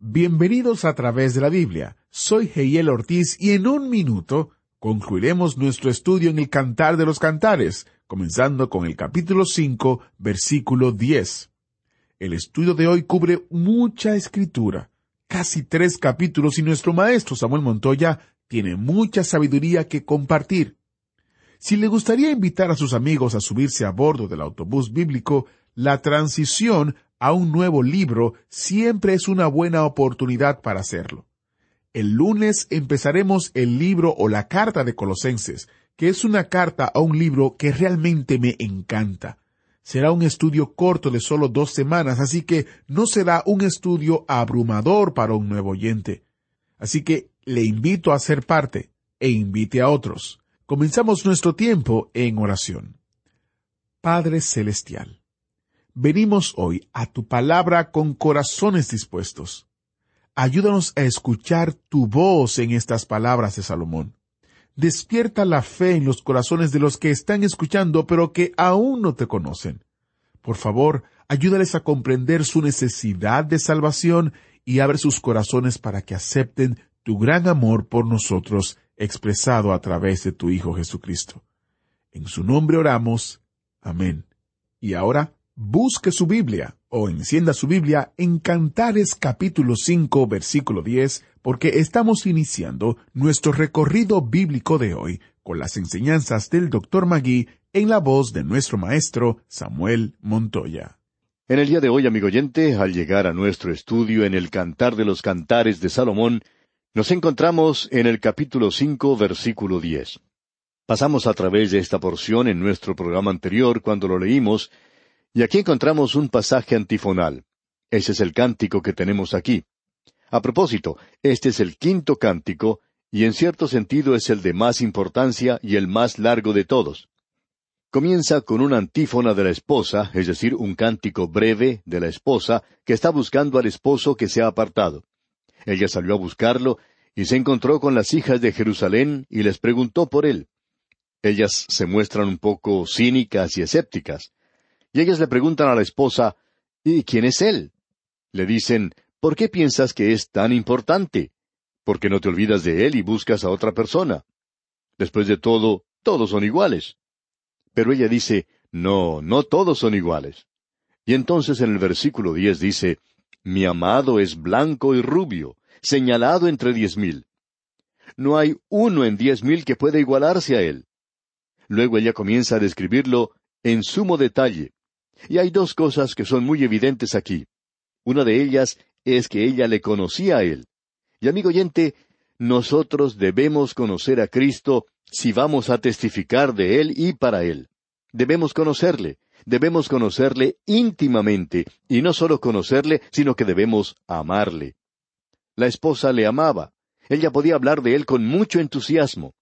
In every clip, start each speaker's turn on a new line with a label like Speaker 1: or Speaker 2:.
Speaker 1: Bienvenidos a través de la Biblia. Soy Heiel Ortiz y en un minuto concluiremos nuestro estudio en el Cantar de los Cantares, comenzando con el capítulo 5, versículo 10. El estudio de hoy cubre mucha escritura, casi tres capítulos y nuestro maestro Samuel Montoya tiene mucha sabiduría que compartir. Si le gustaría invitar a sus amigos a subirse a bordo del autobús bíblico, la transición a un nuevo libro siempre es una buena oportunidad para hacerlo. El lunes empezaremos el libro o la carta de Colosenses, que es una carta a un libro que realmente me encanta. Será un estudio corto de solo dos semanas, así que no será un estudio abrumador para un nuevo oyente. Así que le invito a ser parte e invite a otros. Comenzamos nuestro tiempo en oración. Padre Celestial, venimos hoy a tu palabra con corazones dispuestos. Ayúdanos a escuchar tu voz en estas palabras de Salomón. Despierta la fe en los corazones de los que están escuchando pero que aún no te conocen. Por favor, ayúdales a comprender su necesidad de salvación y abre sus corazones para que acepten tu gran amor por nosotros expresado a través de tu Hijo Jesucristo. En su nombre oramos. Amén. Y ahora, busque su Biblia o encienda su Biblia en Cantares capítulo 5 versículo 10 porque estamos iniciando nuestro recorrido bíblico de hoy con las enseñanzas del Dr. Magui en la voz de nuestro maestro Samuel Montoya.
Speaker 2: En el día de hoy, amigo oyente, al llegar a nuestro estudio en el Cantar de los Cantares de Salomón, nos encontramos en el capítulo cinco, versículo diez. Pasamos a través de esta porción en nuestro programa anterior cuando lo leímos, y aquí encontramos un pasaje antifonal. Ese es el cántico que tenemos aquí. A propósito, este es el quinto cántico, y en cierto sentido es el de más importancia y el más largo de todos. Comienza con una antífona de la esposa, es decir, un cántico breve de la esposa que está buscando al esposo que se ha apartado. Ella salió a buscarlo y se encontró con las hijas de Jerusalén y les preguntó por él. Ellas se muestran un poco cínicas y escépticas. Y ellas le preguntan a la esposa, ¿Y quién es él? Le dicen, ¿por qué piensas que es tan importante? ¿Por qué no te olvidas de él y buscas a otra persona? Después de todo, todos son iguales. Pero ella dice, no, no todos son iguales. Y entonces en el versículo diez dice, Mi amado es blanco y rubio, señalado entre diez mil. No hay uno en diez mil que pueda igualarse a él. Luego ella comienza a describirlo en sumo detalle. Y hay dos cosas que son muy evidentes aquí. Una de ellas es que ella le conocía a él. Y amigo oyente, nosotros debemos conocer a Cristo si vamos a testificar de Él y para Él. Debemos conocerle, debemos conocerle íntimamente, y no solo conocerle, sino que debemos amarle. La esposa le amaba. Ella podía hablar de Él con mucho entusiasmo.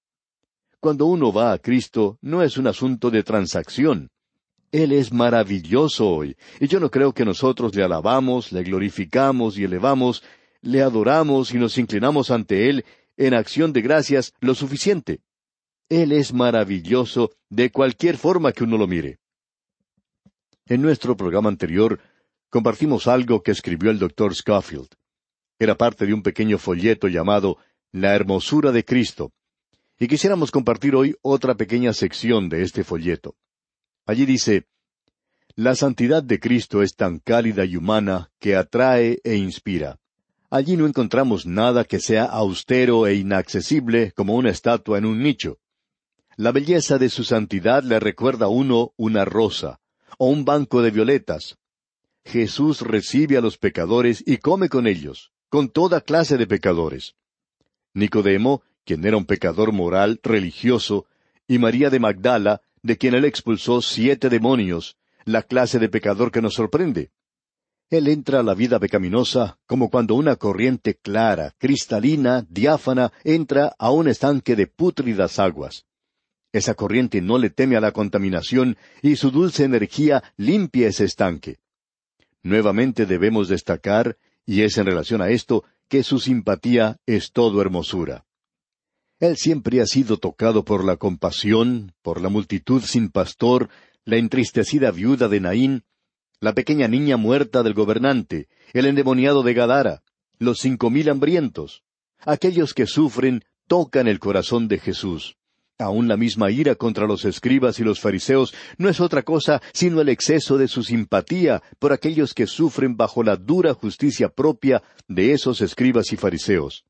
Speaker 2: Cuando uno va a Cristo, no es un asunto de transacción. Él es maravilloso hoy, y yo no creo que nosotros le alabamos, le glorificamos y elevamos, le adoramos y nos inclinamos ante Él en acción de gracias lo suficiente. Él es maravilloso de cualquier forma que uno lo mire. En nuestro programa anterior compartimos algo que escribió el doctor Schofield. Era parte de un pequeño folleto llamado La hermosura de Cristo. Y quisiéramos compartir hoy otra pequeña sección de este folleto. Allí dice, La santidad de Cristo es tan cálida y humana que atrae e inspira. Allí no encontramos nada que sea austero e inaccesible como una estatua en un nicho. La belleza de su santidad le recuerda a uno una rosa, o un banco de violetas. Jesús recibe a los pecadores y come con ellos, con toda clase de pecadores. Nicodemo, quien era un pecador moral, religioso, y María de Magdala, de quien él expulsó siete demonios, la clase de pecador que nos sorprende. Él entra a la vida pecaminosa como cuando una corriente clara, cristalina, diáfana, entra a un estanque de pútridas aguas. Esa corriente no le teme a la contaminación y su dulce energía limpia ese estanque. Nuevamente debemos destacar, y es en relación a esto, que su simpatía es todo hermosura. Él siempre ha sido tocado por la compasión, por la multitud sin pastor, la entristecida viuda de Naín, la pequeña niña muerta del gobernante, el endemoniado de Gadara, los cinco mil hambrientos. Aquellos que sufren tocan el corazón de Jesús. Aún la misma ira contra los escribas y los fariseos no es otra cosa sino el exceso de su simpatía por aquellos que sufren bajo la dura justicia propia de esos escribas y fariseos.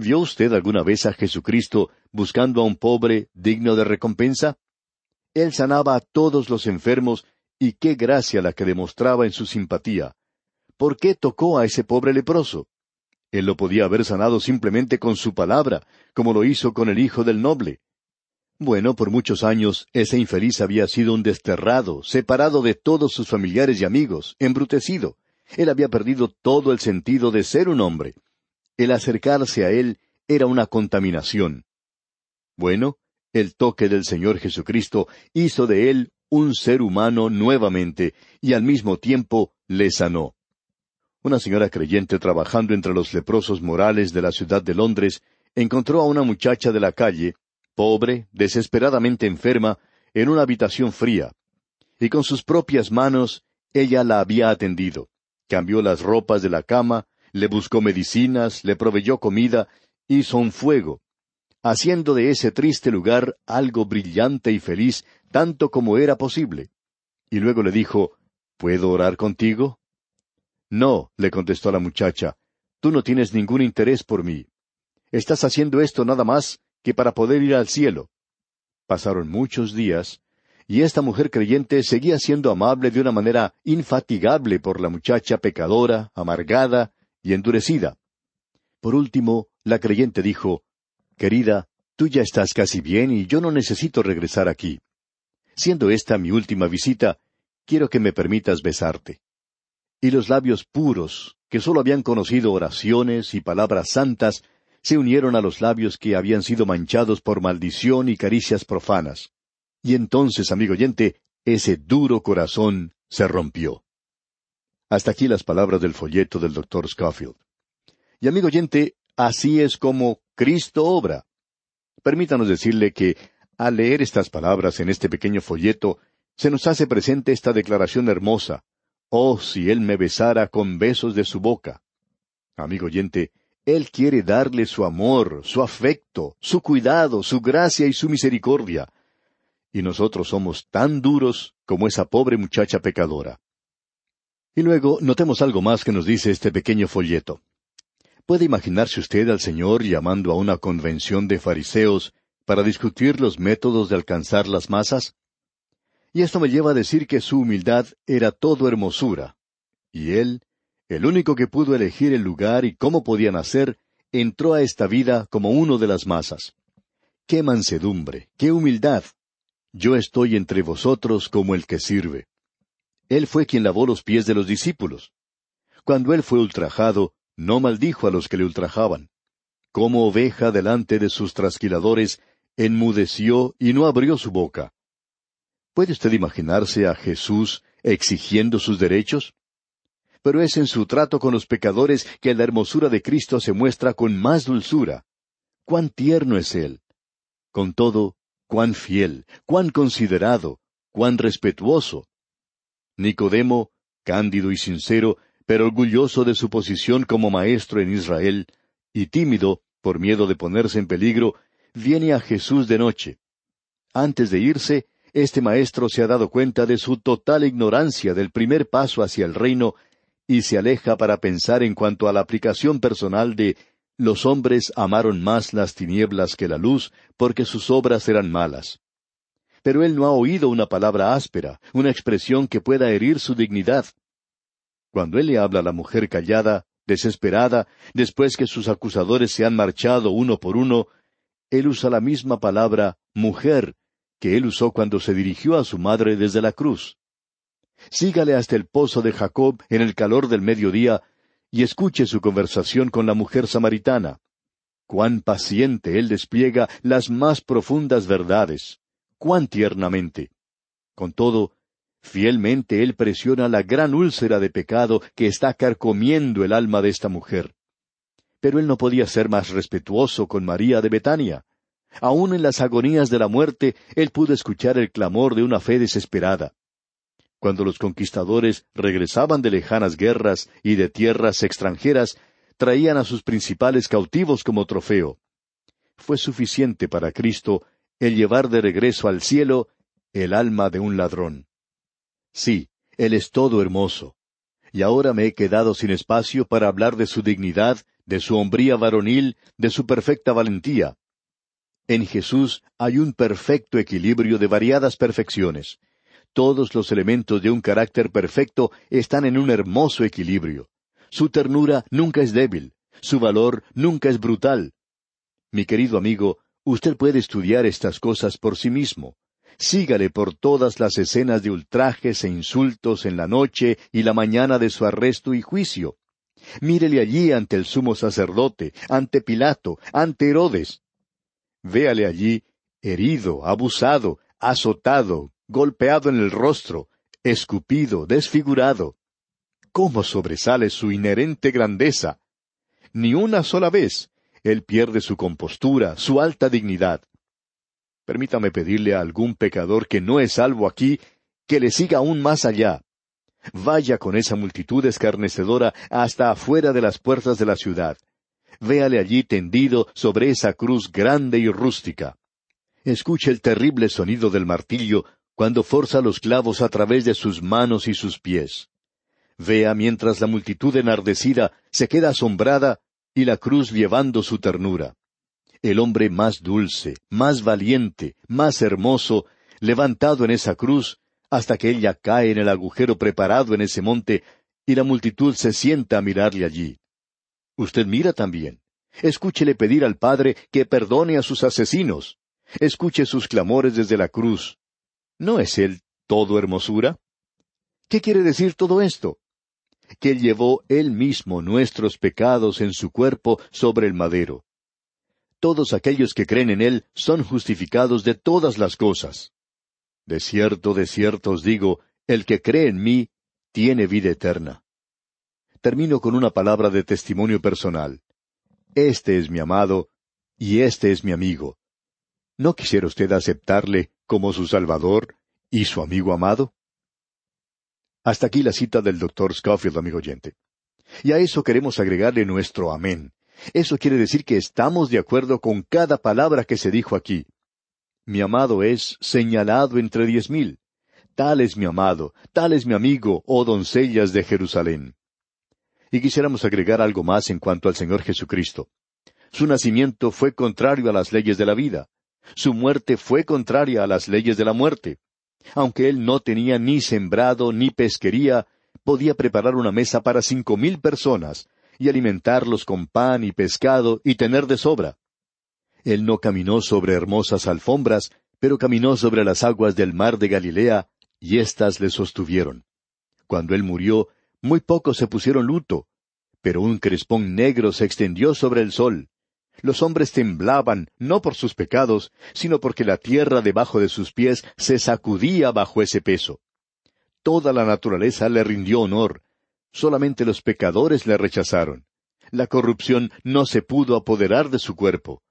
Speaker 2: ¿Vio usted alguna vez a Jesucristo buscando a un pobre digno de recompensa? Él sanaba a todos los enfermos y qué gracia la que demostraba en su simpatía. ¿Por qué tocó a ese pobre leproso? Él lo podía haber sanado simplemente con su palabra, como lo hizo con el hijo del noble. Bueno, por muchos años ese infeliz había sido un desterrado, separado de todos sus familiares y amigos, embrutecido. Él había perdido todo el sentido de ser un hombre. El acercarse a él era una contaminación. Bueno, el toque del Señor Jesucristo hizo de él un ser humano nuevamente y al mismo tiempo le sanó. Una señora creyente trabajando entre los leprosos morales de la ciudad de Londres encontró a una muchacha de la calle, pobre, desesperadamente enferma, en una habitación fría. Y con sus propias manos ella la había atendido. Cambió las ropas de la cama, le buscó medicinas, le proveyó comida, hizo un fuego, haciendo de ese triste lugar algo brillante y feliz, tanto como era posible. Y luego le dijo, ¿Puedo orar contigo? No, le contestó la muchacha, tú no tienes ningún interés por mí. Estás haciendo esto nada más que para poder ir al cielo. Pasaron muchos días, y esta mujer creyente seguía siendo amable de una manera infatigable por la muchacha pecadora, amargada y endurecida. Por último, la creyente dijo, Querida, tú ya estás casi bien y yo no necesito regresar aquí. Siendo esta mi última visita, quiero que me permitas besarte y los labios puros, que sólo habían conocido oraciones y palabras santas, se unieron a los labios que habían sido manchados por maldición y caricias profanas. Y entonces, amigo oyente, ese duro corazón se rompió. Hasta aquí las palabras del folleto del doctor Scofield. Y amigo oyente, así es como Cristo obra. Permítanos decirle que, al leer estas palabras en este pequeño folleto, se nos hace presente esta declaración hermosa, Oh, si Él me besara con besos de su boca. Amigo oyente, Él quiere darle su amor, su afecto, su cuidado, su gracia y su misericordia. Y nosotros somos tan duros como esa pobre muchacha pecadora. Y luego notemos algo más que nos dice este pequeño folleto. ¿Puede imaginarse usted al Señor llamando a una convención de fariseos para discutir los métodos de alcanzar las masas? Y esto me lleva a decir que su humildad era todo hermosura. Y él, el único que pudo elegir el lugar y cómo podía nacer, entró a esta vida como uno de las masas. ¡Qué mansedumbre! ¡Qué humildad! Yo estoy entre vosotros como el que sirve. Él fue quien lavó los pies de los discípulos. Cuando él fue ultrajado, no maldijo a los que le ultrajaban. Como oveja delante de sus trasquiladores, enmudeció y no abrió su boca. ¿Puede usted imaginarse a Jesús exigiendo sus derechos? Pero es en su trato con los pecadores que la hermosura de Cristo se muestra con más dulzura. Cuán tierno es Él. Con todo, cuán fiel, cuán considerado, cuán respetuoso. Nicodemo, cándido y sincero, pero orgulloso de su posición como maestro en Israel, y tímido, por miedo de ponerse en peligro, viene a Jesús de noche. Antes de irse, este maestro se ha dado cuenta de su total ignorancia del primer paso hacia el reino y se aleja para pensar en cuanto a la aplicación personal de los hombres amaron más las tinieblas que la luz porque sus obras eran malas. Pero él no ha oído una palabra áspera, una expresión que pueda herir su dignidad. Cuando él le habla a la mujer callada, desesperada, después que sus acusadores se han marchado uno por uno, él usa la misma palabra mujer que él usó cuando se dirigió a su madre desde la cruz. Sígale hasta el pozo de Jacob en el calor del mediodía y escuche su conversación con la mujer samaritana. Cuán paciente él despliega las más profundas verdades. Cuán tiernamente. Con todo, fielmente él presiona la gran úlcera de pecado que está carcomiendo el alma de esta mujer. Pero él no podía ser más respetuoso con María de Betania. Aún en las agonías de la muerte, él pudo escuchar el clamor de una fe desesperada. Cuando los conquistadores regresaban de lejanas guerras y de tierras extranjeras, traían a sus principales cautivos como trofeo. Fue suficiente para Cristo el llevar de regreso al cielo el alma de un ladrón. Sí, Él es todo hermoso. Y ahora me he quedado sin espacio para hablar de su dignidad, de su hombría varonil, de su perfecta valentía. En Jesús hay un perfecto equilibrio de variadas perfecciones. Todos los elementos de un carácter perfecto están en un hermoso equilibrio. Su ternura nunca es débil, su valor nunca es brutal. Mi querido amigo, usted puede estudiar estas cosas por sí mismo. Sígale por todas las escenas de ultrajes e insultos en la noche y la mañana de su arresto y juicio. Mírele allí ante el sumo sacerdote, ante Pilato, ante Herodes. Véale allí herido, abusado, azotado, golpeado en el rostro, escupido, desfigurado. ¿Cómo sobresale su inherente grandeza? Ni una sola vez él pierde su compostura, su alta dignidad. Permítame pedirle a algún pecador que no es salvo aquí, que le siga aún más allá. Vaya con esa multitud escarnecedora hasta afuera de las puertas de la ciudad. Véale allí tendido sobre esa cruz grande y rústica. Escuche el terrible sonido del martillo cuando forza los clavos a través de sus manos y sus pies. Vea mientras la multitud enardecida se queda asombrada y la cruz llevando su ternura el hombre más dulce, más valiente, más hermoso, levantado en esa cruz, hasta que ella cae en el agujero preparado en ese monte, y la multitud se sienta a mirarle allí. Usted mira también. Escúchele pedir al Padre que perdone a sus asesinos. Escuche sus clamores desde la cruz. ¿No es Él todo hermosura? ¿Qué quiere decir todo esto? Que llevó Él mismo nuestros pecados en su cuerpo sobre el madero todos aquellos que creen en Él son justificados de todas las cosas. De cierto, de cierto os digo, el que cree en mí tiene vida eterna. Termino con una palabra de testimonio personal. Este es mi amado y este es mi amigo. ¿No quisiera usted aceptarle como su Salvador y su amigo amado? Hasta aquí la cita del doctor Scofield, amigo oyente. Y a eso queremos agregarle nuestro amén. Eso quiere decir que estamos de acuerdo con cada palabra que se dijo aquí. Mi amado es señalado entre diez mil. Tal es mi amado, tal es mi amigo, oh doncellas de Jerusalén. Y quisiéramos agregar algo más en cuanto al Señor Jesucristo. Su nacimiento fue contrario a las leyes de la vida. Su muerte fue contraria a las leyes de la muerte. Aunque él no tenía ni sembrado ni pesquería, podía preparar una mesa para cinco mil personas, y alimentarlos con pan y pescado y tener de sobra. Él no caminó sobre hermosas alfombras, pero caminó sobre las aguas del mar de Galilea, y éstas le sostuvieron. Cuando él murió, muy pocos se pusieron luto, pero un crespón negro se extendió sobre el sol. Los hombres temblaban, no por sus pecados, sino porque la tierra debajo de sus pies se sacudía bajo ese peso. Toda la naturaleza le rindió honor, Solamente los pecadores le rechazaron. La corrupción no se pudo apoderar de su cuerpo.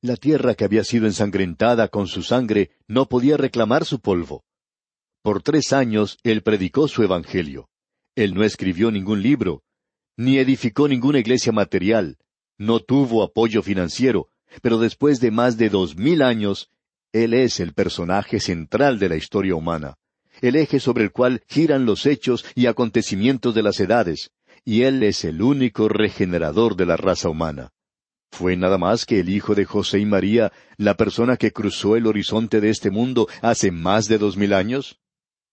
Speaker 2: La tierra que había sido ensangrentada con su sangre no podía reclamar su polvo. Por tres años él predicó su Evangelio. Él no escribió ningún libro, ni edificó ninguna iglesia material, no tuvo apoyo financiero, pero después de más de dos mil años, él es el personaje central de la historia humana el eje sobre el cual giran los hechos y acontecimientos de las edades, y Él es el único regenerador de la raza humana. ¿Fue nada más que el hijo de José y María la persona que cruzó el horizonte de este mundo hace más de dos mil años?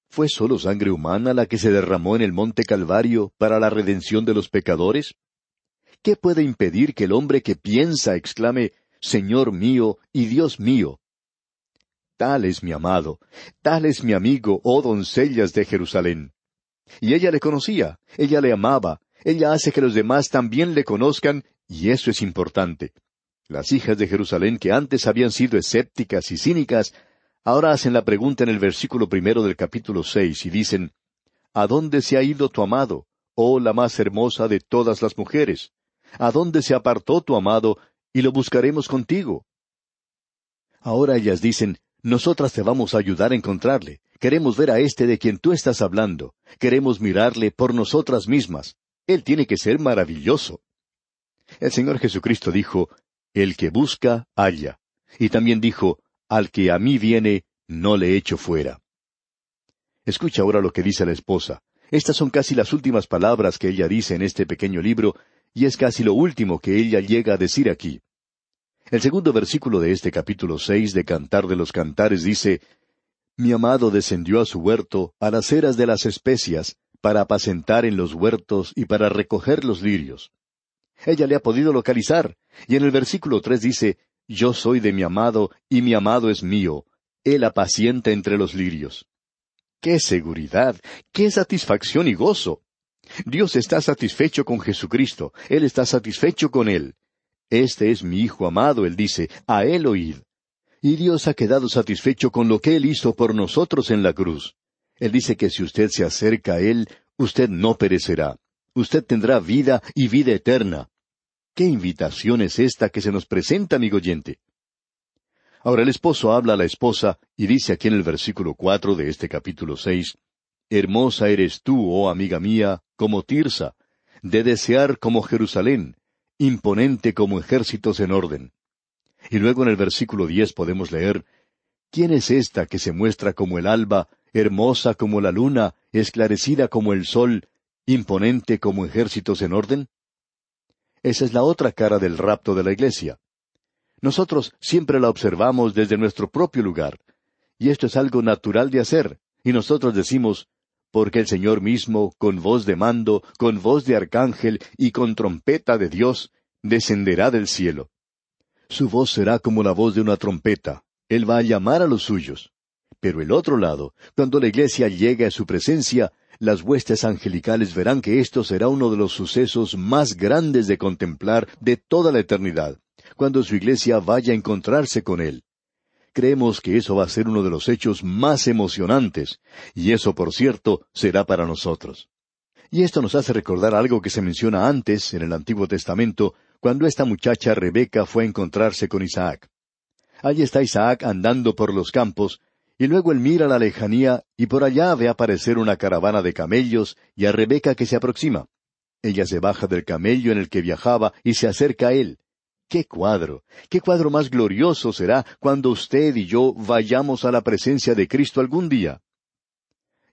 Speaker 2: ¿Fue sólo sangre humana la que se derramó en el monte Calvario para la redención de los pecadores? ¿Qué puede impedir que el hombre que piensa exclame Señor mío y Dios mío? Tal es mi amado, tal es mi amigo, oh doncellas de Jerusalén. Y ella le conocía, ella le amaba, ella hace que los demás también le conozcan, y eso es importante. Las hijas de Jerusalén, que antes habían sido escépticas y cínicas, ahora hacen la pregunta en el versículo primero del capítulo seis y dicen, ¿A dónde se ha ido tu amado, oh la más hermosa de todas las mujeres? ¿A dónde se apartó tu amado, y lo buscaremos contigo? Ahora ellas dicen, nosotras te vamos a ayudar a encontrarle. Queremos ver a este de quien tú estás hablando. Queremos mirarle por nosotras mismas. Él tiene que ser maravilloso. El Señor Jesucristo dijo, El que busca, halla. Y también dijo, Al que a mí viene, no le echo fuera. Escucha ahora lo que dice la esposa. Estas son casi las últimas palabras que ella dice en este pequeño libro, y es casi lo último que ella llega a decir aquí. El segundo versículo de este capítulo seis de Cantar de los Cantares dice, Mi amado descendió a su huerto, a las eras de las especias, para apacentar en los huertos y para recoger los lirios. Ella le ha podido localizar, y en el versículo tres dice, Yo soy de mi amado, y mi amado es mío, él apacienta entre los lirios. ¡Qué seguridad! ¡Qué satisfacción y gozo! Dios está satisfecho con Jesucristo, Él está satisfecho con Él. Este es mi Hijo amado, Él dice, a Él oíd. Y Dios ha quedado satisfecho con lo que Él hizo por nosotros en la cruz. Él dice que si usted se acerca a Él, usted no perecerá. Usted tendrá vida y vida eterna. ¿Qué invitación es esta que se nos presenta, amigo oyente? Ahora el esposo habla a la esposa y dice aquí en el versículo cuatro de este capítulo seis, Hermosa eres tú, oh amiga mía, como Tirsa, de desear como Jerusalén, imponente como ejércitos en orden. Y luego en el versículo diez podemos leer, ¿Quién es esta que se muestra como el alba, hermosa como la luna, esclarecida como el sol, imponente como ejércitos en orden? Esa es la otra cara del rapto de la iglesia. Nosotros siempre la observamos desde nuestro propio lugar, y esto es algo natural de hacer, y nosotros decimos, porque el Señor mismo, con voz de mando, con voz de arcángel y con trompeta de Dios, descenderá del cielo. Su voz será como la voz de una trompeta. Él va a llamar a los suyos. Pero el otro lado, cuando la iglesia llegue a su presencia, las huestes angelicales verán que esto será uno de los sucesos más grandes de contemplar de toda la eternidad, cuando su iglesia vaya a encontrarse con Él. Creemos que eso va a ser uno de los hechos más emocionantes, y eso, por cierto, será para nosotros. Y esto nos hace recordar algo que se menciona antes en el Antiguo Testamento, cuando esta muchacha Rebeca fue a encontrarse con Isaac. Allí está Isaac andando por los campos, y luego él mira a la lejanía y por allá ve aparecer una caravana de camellos y a Rebeca que se aproxima. Ella se baja del camello en el que viajaba y se acerca a él. ¡Qué cuadro! ¡Qué cuadro más glorioso será cuando usted y yo vayamos a la presencia de Cristo algún día!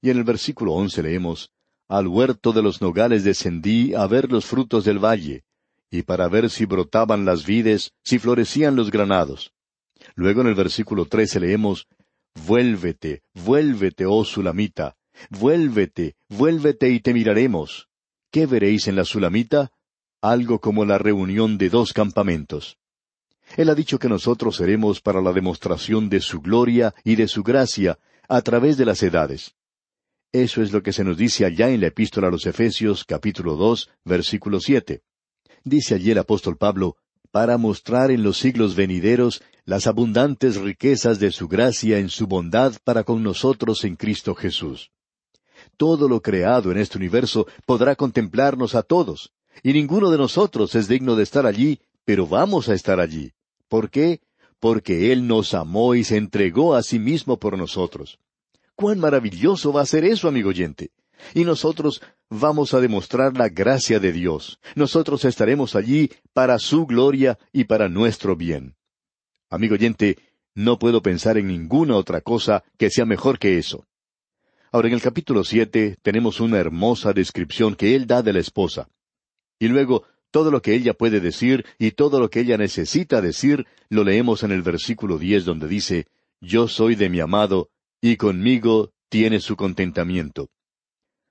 Speaker 2: Y en el versículo once leemos, Al huerto de los nogales descendí a ver los frutos del valle, y para ver si brotaban las vides, si florecían los granados. Luego en el versículo trece leemos, Vuélvete, vuélvete, oh Sulamita, vuélvete, vuélvete y te miraremos. ¿Qué veréis en la Sulamita? Algo como la reunión de dos campamentos. Él ha dicho que nosotros seremos para la demostración de su gloria y de su gracia a través de las edades. Eso es lo que se nos dice allá en la epístola a los Efesios capítulo dos versículo siete. Dice allí el apóstol Pablo, para mostrar en los siglos venideros las abundantes riquezas de su gracia en su bondad para con nosotros en Cristo Jesús. Todo lo creado en este universo podrá contemplarnos a todos, y ninguno de nosotros es digno de estar allí, pero vamos a estar allí. ¿Por qué? Porque Él nos amó y se entregó a sí mismo por nosotros. ¡Cuán maravilloso va a ser eso, amigo oyente! Y nosotros vamos a demostrar la gracia de Dios. Nosotros estaremos allí para su gloria y para nuestro bien. Amigo oyente, no puedo pensar en ninguna otra cosa que sea mejor que eso. Ahora en el capítulo siete tenemos una hermosa descripción que él da de la esposa. Y luego, todo lo que ella puede decir y todo lo que ella necesita decir, lo leemos en el versículo diez donde dice, Yo soy de mi amado, y conmigo tiene su contentamiento.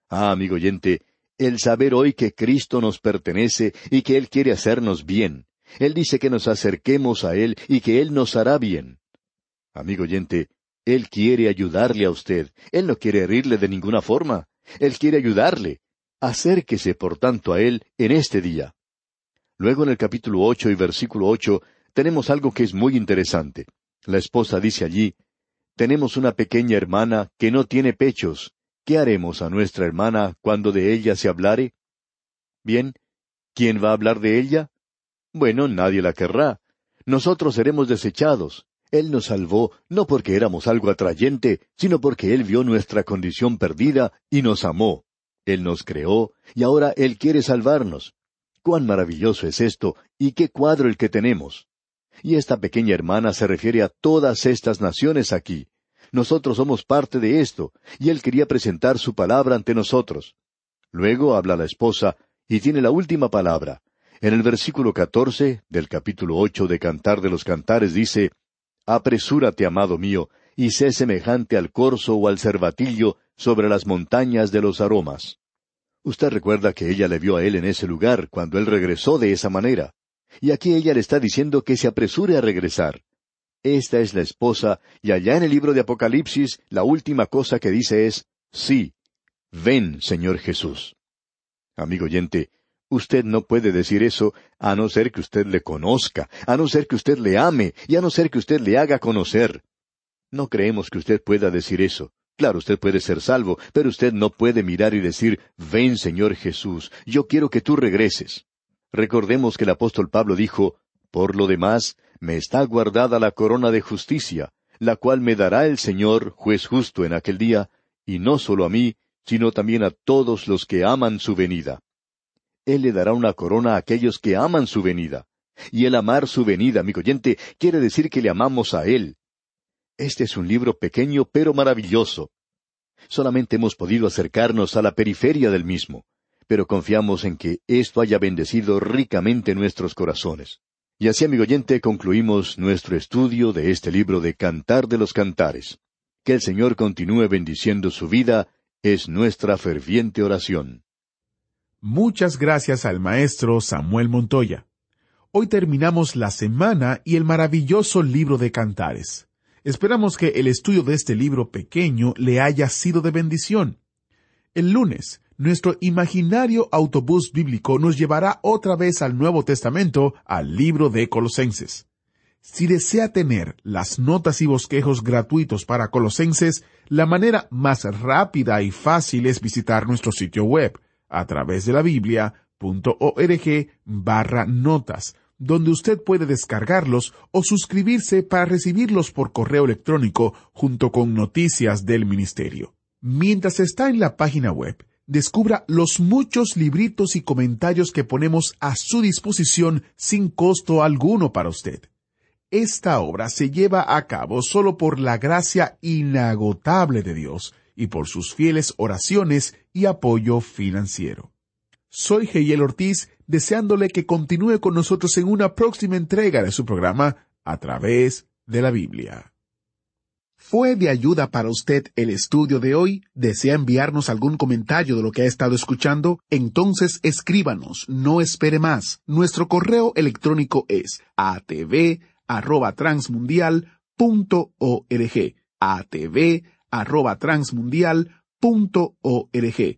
Speaker 2: Ah, amigo oyente, el saber hoy que Cristo nos pertenece y que Él quiere hacernos bien. Él dice que nos acerquemos a Él y que Él nos hará bien. Amigo oyente, Él quiere ayudarle a usted. Él no quiere herirle de ninguna forma. Él quiere ayudarle. Acérquese, por tanto, a Él en este día. Luego en el capítulo ocho y versículo ocho tenemos algo que es muy interesante. La esposa dice allí, Tenemos una pequeña hermana que no tiene pechos. ¿Qué haremos a nuestra hermana cuando de ella se hablare? Bien, ¿quién va a hablar de ella? Bueno, nadie la querrá. Nosotros seremos desechados. Él nos salvó no porque éramos algo atrayente, sino porque Él vio nuestra condición perdida y nos amó. Él nos creó y ahora Él quiere salvarnos. Cuán maravilloso es esto y qué cuadro el que tenemos. Y esta pequeña hermana se refiere a todas estas naciones aquí. Nosotros somos parte de esto, y Él quería presentar su palabra ante nosotros. Luego habla la esposa, y tiene la última palabra. En el versículo catorce del capítulo ocho de Cantar de los Cantares dice, Apresúrate, amado mío, y sé semejante al corzo o al cervatillo sobre las montañas de los aromas. Usted recuerda que ella le vio a él en ese lugar cuando él regresó de esa manera. Y aquí ella le está diciendo que se apresure a regresar. Esta es la esposa, y allá en el libro de Apocalipsis la última cosa que dice es, sí, ven, Señor Jesús. Amigo oyente, Usted no puede decir eso a no ser que usted le conozca, a no ser que usted le ame y a no ser que usted le haga conocer. No creemos que usted pueda decir eso. Claro, usted puede ser salvo, pero usted no puede mirar y decir, ven Señor Jesús, yo quiero que tú regreses. Recordemos que el apóstol Pablo dijo, por lo demás, me está guardada la corona de justicia, la cual me dará el Señor, juez justo en aquel día, y no solo a mí, sino también a todos los que aman su venida. Él le dará una corona a aquellos que aman su venida. Y el amar su venida, amigo oyente, quiere decir que le amamos a Él. Este es un libro pequeño pero maravilloso. Solamente hemos podido acercarnos a la periferia del mismo, pero confiamos en que esto haya bendecido ricamente nuestros corazones. Y así, amigo oyente, concluimos nuestro estudio de este libro de Cantar de los Cantares. Que el Señor continúe bendiciendo su vida es nuestra ferviente oración.
Speaker 1: Muchas gracias al maestro Samuel Montoya. Hoy terminamos la semana y el maravilloso libro de Cantares. Esperamos que el estudio de este libro pequeño le haya sido de bendición. El lunes, nuestro imaginario autobús bíblico nos llevará otra vez al Nuevo Testamento, al libro de Colosenses. Si desea tener las notas y bosquejos gratuitos para Colosenses, la manera más rápida y fácil es visitar nuestro sitio web a través de la biblia.org barra notas, donde usted puede descargarlos o suscribirse para recibirlos por correo electrónico junto con noticias del ministerio. Mientras está en la página web, descubra los muchos libritos y comentarios que ponemos a su disposición sin costo alguno para usted. Esta obra se lleva a cabo solo por la gracia inagotable de Dios, y por sus fieles oraciones y apoyo financiero. Soy Geyel Ortiz, deseándole que continúe con nosotros en una próxima entrega de su programa a través de la Biblia. ¿Fue de ayuda para usted el estudio de hoy? ¿Desea enviarnos algún comentario de lo que ha estado escuchando? Entonces escríbanos, no espere más. Nuestro correo electrónico es atv@transmundial.org. atv arroba transmundial.org.